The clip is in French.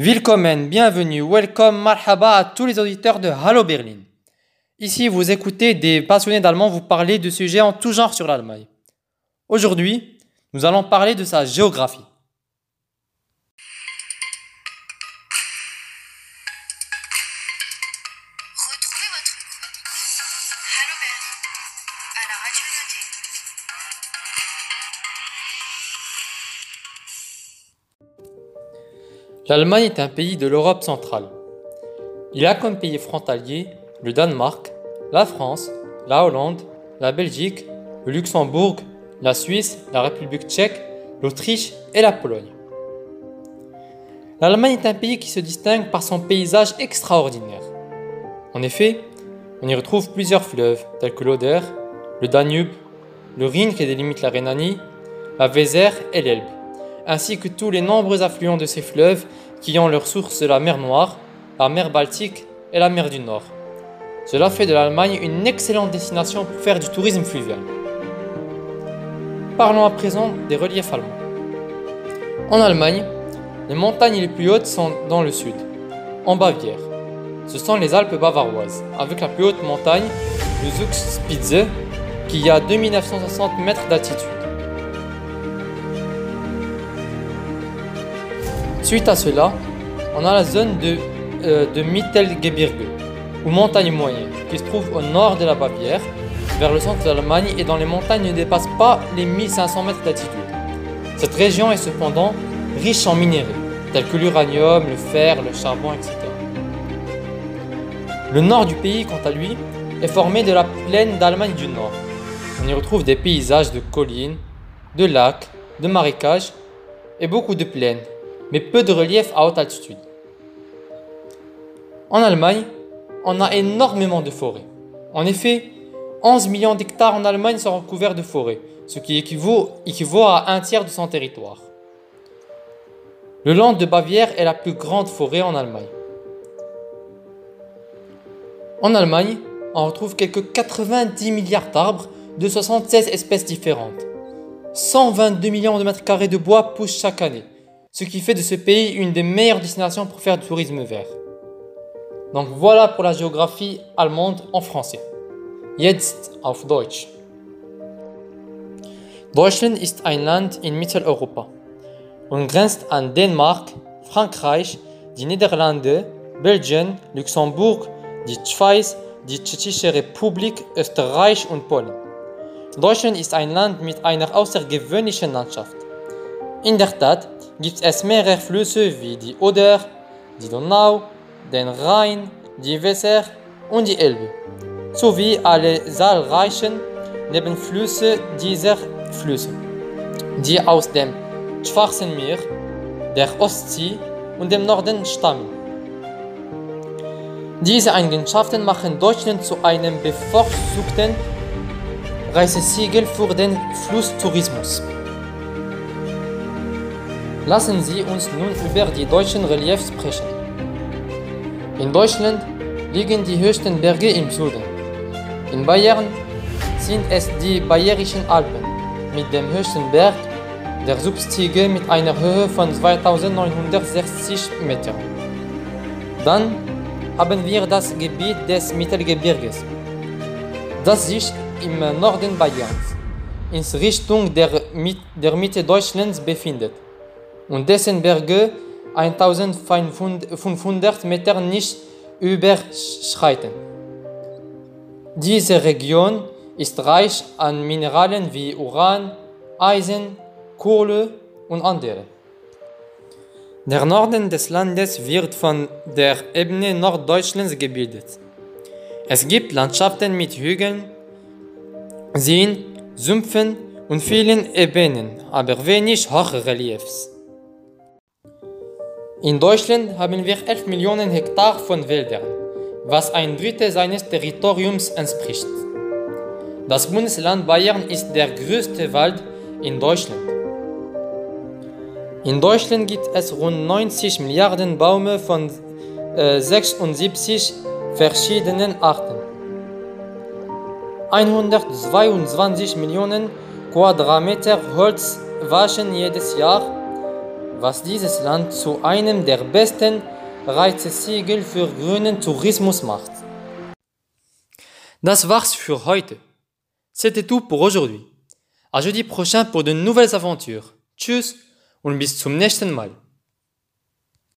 Willkommen, bienvenue, welcome, marhaba à tous les auditeurs de Hallo Berlin. Ici, vous écoutez des passionnés d'allemand vous parler de sujets en tout genre sur l'Allemagne. Aujourd'hui, nous allons parler de sa géographie. Retrouvez votre Hallo Berlin à la radio L'Allemagne est un pays de l'Europe centrale. Il a comme pays frontaliers le Danemark, la France, la Hollande, la Belgique, le Luxembourg, la Suisse, la République tchèque, l'Autriche et la Pologne. L'Allemagne est un pays qui se distingue par son paysage extraordinaire. En effet, on y retrouve plusieurs fleuves tels que l'Oder, le Danube, le Rhin qui délimite la Rhénanie, la Weser et l'Elbe, ainsi que tous les nombreux affluents de ces fleuves qui ont leur source la mer Noire, la mer Baltique et la mer du Nord. Cela fait de l'Allemagne une excellente destination pour faire du tourisme fluvial. Parlons à présent des reliefs allemands. En Allemagne, les montagnes les plus hautes sont dans le sud, en Bavière. Ce sont les Alpes bavaroises, avec la plus haute montagne, le Zugspitze, qui a 2960 mètres d'altitude. Suite à cela, on a la zone de, euh, de Mittelgebirge, ou montagne moyenne, qui se trouve au nord de la Bavière, vers le centre de l'Allemagne et dont les montagnes ne dépassent pas les 1500 mètres d'altitude. Cette région est cependant riche en minéraux, tels que l'uranium, le fer, le charbon, etc. Le nord du pays, quant à lui, est formé de la plaine d'Allemagne du Nord. On y retrouve des paysages de collines, de lacs, de marécages et beaucoup de plaines, mais peu de relief à haute altitude. En Allemagne, on a énormément de forêts. En effet, 11 millions d'hectares en Allemagne sont recouverts de forêts, ce qui équivaut, à un tiers de son territoire. Le Land de Bavière est la plus grande forêt en Allemagne. En Allemagne, on retrouve quelques 90 milliards d'arbres de 76 espèces différentes. 122 millions de mètres carrés de bois poussent chaque année, ce qui fait de ce pays une des meilleures destinations pour faire du tourisme vert. Donc voilà pour la géographie allemande en français. Jetzt auf Deutsch. Deutschland ist ein Land in Mitteleuropa und grenzt an Dänemark, Frankreich, die Niederlande, Belgien, Luxemburg, die Schweiz, die Tschechische Republik, Österreich und Polen. Deutschland ist ein Land mit einer außergewöhnlichen Landschaft. In der Tat gibt es mehrere Flüsse wie die Oder, die Donau, den Rhein, die Weser und die Elbe, sowie alle zahlreichen Nebenflüsse dieser Flüsse, die aus dem Schwarzen Meer, der Ostsee und dem Norden stammen. Diese Eigenschaften machen Deutschland zu einem bevorzugten Reiseziel für den Flusstourismus. Lassen Sie uns nun über die deutschen Reliefs sprechen. In Deutschland liegen die höchsten Berge im Süden. In Bayern sind es die Bayerischen Alpen mit dem höchsten Berg, der Substige mit einer Höhe von 2960 Metern. Dann haben wir das Gebiet des Mittelgebirges, das sich im Norden Bayerns in Richtung der, der Mitte Deutschlands befindet und dessen Berge 1500 Meter nicht überschreiten. Diese Region ist reich an Mineralen wie Uran, Eisen, Kohle und andere. Der Norden des Landes wird von der Ebene Norddeutschlands gebildet. Es gibt Landschaften mit Hügeln, Seen, Sümpfen und vielen Ebenen, aber wenig Hochreliefs. In Deutschland haben wir 11 Millionen Hektar von Wäldern, was ein Drittel seines Territoriums entspricht. Das Bundesland Bayern ist der größte Wald in Deutschland. In Deutschland gibt es rund 90 Milliarden Bäume von äh, 76 verschiedenen Arten. 122 Millionen Quadratmeter Holz waschen jedes Jahr was dieses Land zu einem der besten Reizesiegel für grünen Tourismus macht. Das war's für heute. C'était tout pour aujourd'hui. À jeudi prochain pour de nouvelles aventures. Tschüss und bis zum nächsten Mal.